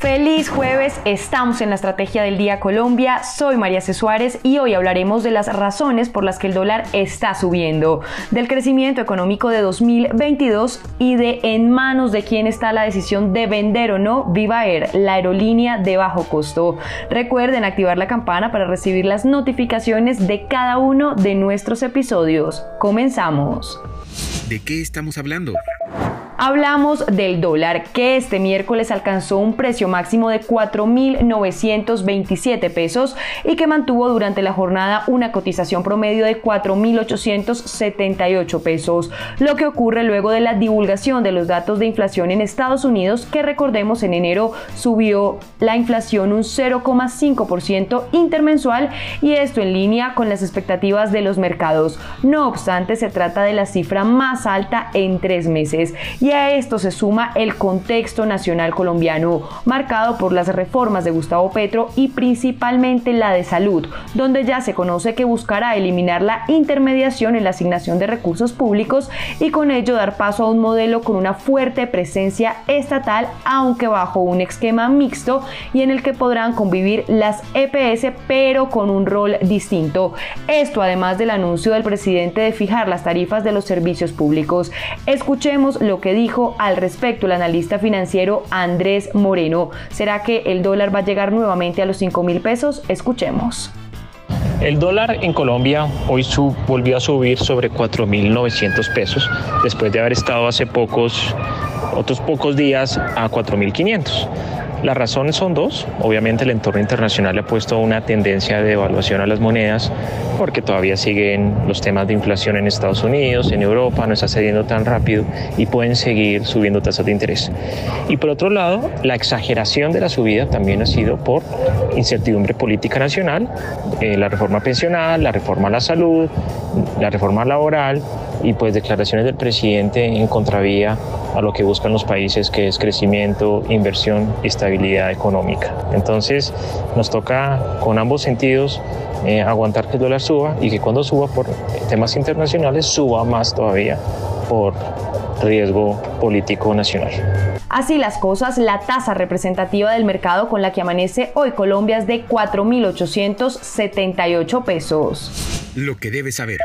Feliz jueves, estamos en la Estrategia del Día Colombia, soy María C. Suárez y hoy hablaremos de las razones por las que el dólar está subiendo, del crecimiento económico de 2022 y de en manos de quién está la decisión de vender o no Viva Air, la aerolínea de bajo costo. Recuerden activar la campana para recibir las notificaciones de cada uno de nuestros episodios. Comenzamos. ¿De qué estamos hablando? Hablamos del dólar que este miércoles alcanzó un precio máximo de 4.927 pesos y que mantuvo durante la jornada una cotización promedio de 4.878 pesos, lo que ocurre luego de la divulgación de los datos de inflación en Estados Unidos que recordemos en enero subió la inflación un 0,5% intermensual y esto en línea con las expectativas de los mercados. No obstante, se trata de la cifra más alta en tres meses y a esto se suma el contexto nacional colombiano, marcado por las reformas de Gustavo Petro y principalmente la de salud, donde ya se conoce que buscará eliminar la intermediación en la asignación de recursos públicos y con ello dar paso a un modelo con una fuerte presencia estatal, aunque bajo un esquema mixto y en el que podrán convivir las EPS, pero con un rol distinto. Esto además del anuncio del presidente de fijar las tarifas de los servicios públicos. Escuchemos lo que dijo al respecto el analista financiero Andrés Moreno. ¿Será que el dólar va a llegar nuevamente a los 5 mil pesos? Escuchemos. El dólar en Colombia hoy volvió a subir sobre 4.900 pesos después de haber estado hace pocos, otros pocos días a 4.500. Las razones son dos. Obviamente el entorno internacional ha puesto una tendencia de devaluación a las monedas porque todavía siguen los temas de inflación en Estados Unidos, en Europa, no está cediendo tan rápido y pueden seguir subiendo tasas de interés. Y por otro lado, la exageración de la subida también ha sido por incertidumbre política nacional, eh, la reforma pensional, la reforma a la salud, la reforma laboral y pues declaraciones del presidente en contravía a lo que buscan los países, que es crecimiento, inversión y estabilidad económica. Entonces nos toca con ambos sentidos eh, aguantar que el dólar suba y que cuando suba por temas internacionales suba más todavía por riesgo político nacional. Así las cosas, la tasa representativa del mercado con la que amanece hoy Colombia es de 4.878 pesos. Lo que debes saber.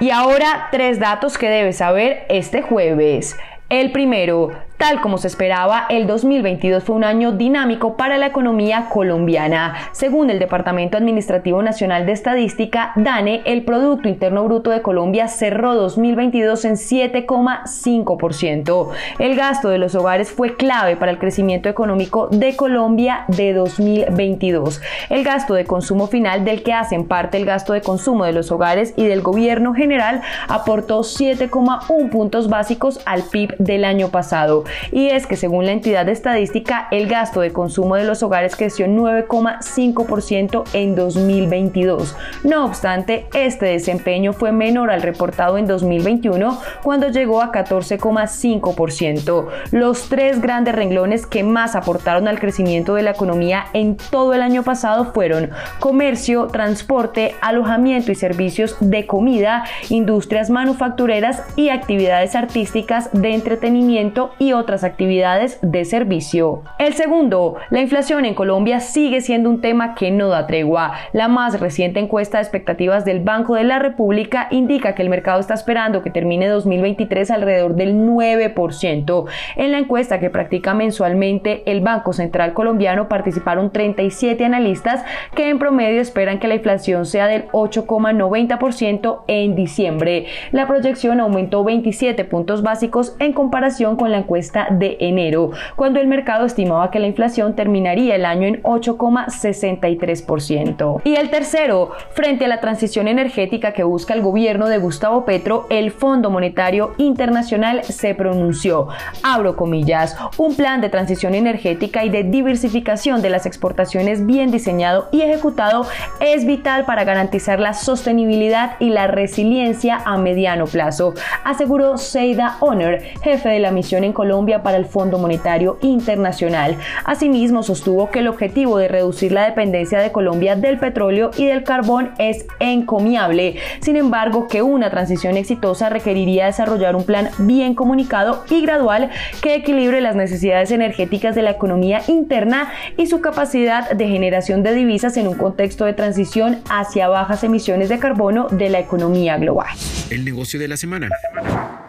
Y ahora tres datos que debes saber este jueves. El primero, Tal como se esperaba, el 2022 fue un año dinámico para la economía colombiana. Según el Departamento Administrativo Nacional de Estadística, DANE, el Producto Interno Bruto de Colombia cerró 2022 en 7,5%. El gasto de los hogares fue clave para el crecimiento económico de Colombia de 2022. El gasto de consumo final, del que hacen parte el gasto de consumo de los hogares y del gobierno general, aportó 7,1 puntos básicos al PIB del año pasado y es que según la entidad estadística, el gasto de consumo de los hogares creció 9,5% en 2022. No obstante, este desempeño fue menor al reportado en 2021 cuando llegó a 14,5%. Los tres grandes renglones que más aportaron al crecimiento de la economía en todo el año pasado fueron comercio, transporte, alojamiento y servicios de comida, industrias manufactureras y actividades artísticas de entretenimiento y otras actividades de servicio. El segundo, la inflación en Colombia sigue siendo un tema que no da tregua. La más reciente encuesta de expectativas del Banco de la República indica que el mercado está esperando que termine 2023 alrededor del 9%. En la encuesta que practica mensualmente el Banco Central Colombiano participaron 37 analistas que en promedio esperan que la inflación sea del 8,90% en diciembre. La proyección aumentó 27 puntos básicos en comparación con la encuesta de enero, cuando el mercado estimaba que la inflación terminaría el año en 8,63%. Y el tercero, frente a la transición energética que busca el gobierno de Gustavo Petro, el Fondo Monetario Internacional se pronunció, abro comillas, un plan de transición energética y de diversificación de las exportaciones bien diseñado y ejecutado es vital para garantizar la sostenibilidad y la resiliencia a mediano plazo, aseguró Seida Honor, jefe de la misión en Colombia Para el Fondo Monetario Internacional. Asimismo, sostuvo que el objetivo de reducir la dependencia de Colombia del petróleo y del carbón es encomiable. Sin embargo, que una transición exitosa requeriría desarrollar un plan bien comunicado y gradual que equilibre las necesidades energéticas de la economía interna y su capacidad de generación de divisas en un contexto de transición hacia bajas emisiones de carbono de la economía global. El negocio de la semana.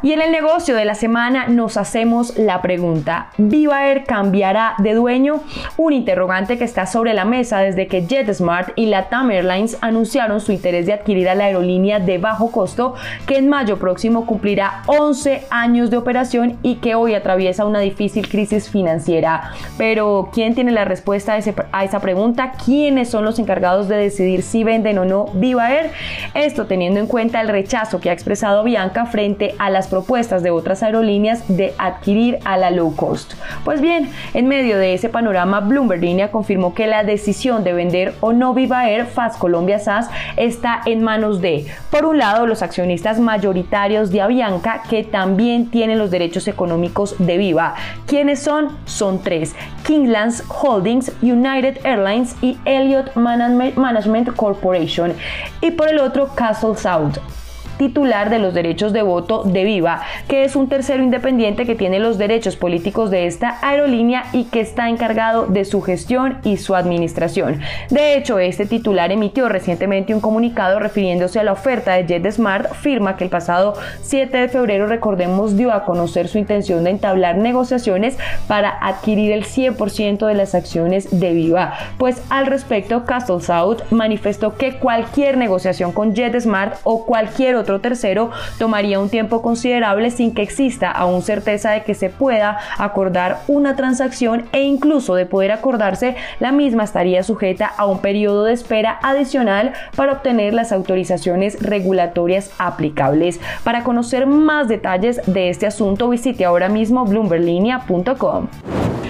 Y en el negocio de la semana nos hacemos la pregunta, ¿Viva Air cambiará de dueño? Un interrogante que está sobre la mesa desde que JetSmart y Latam Airlines anunciaron su interés de adquirir a la aerolínea de bajo costo que en mayo próximo cumplirá 11 años de operación y que hoy atraviesa una difícil crisis financiera. Pero, ¿quién tiene la respuesta a, esa pregunta? ¿Quiénes son los encargados de decidir si venden o no Viva Air? Esto teniendo en cuenta el rechazo que ha expresado Bianca frente a las propuestas de otras aerolíneas de adquirir a la low cost. Pues bien, en medio de ese panorama, Bloomberg Línea confirmó que la decisión de vender o no Viva Air Fast Colombia SAS está en manos de, por un lado, los accionistas mayoritarios de Avianca que también tienen los derechos económicos de Viva. ¿Quiénes son? Son tres: Kinglands Holdings, United Airlines y Elliott Management Corporation. Y por el otro, Castle South titular de los derechos de voto de Viva, que es un tercero independiente que tiene los derechos políticos de esta aerolínea y que está encargado de su gestión y su administración. De hecho, este titular emitió recientemente un comunicado refiriéndose a la oferta de JetSmart, firma que el pasado 7 de febrero, recordemos, dio a conocer su intención de entablar negociaciones para adquirir el 100% de las acciones de Viva. Pues al respecto, Castle South manifestó que cualquier negociación con JetSmart o cualquier tercero tomaría un tiempo considerable sin que exista aún certeza de que se pueda acordar una transacción e incluso de poder acordarse, la misma estaría sujeta a un periodo de espera adicional para obtener las autorizaciones regulatorias aplicables. Para conocer más detalles de este asunto, visite ahora mismo bloomberlinia.com.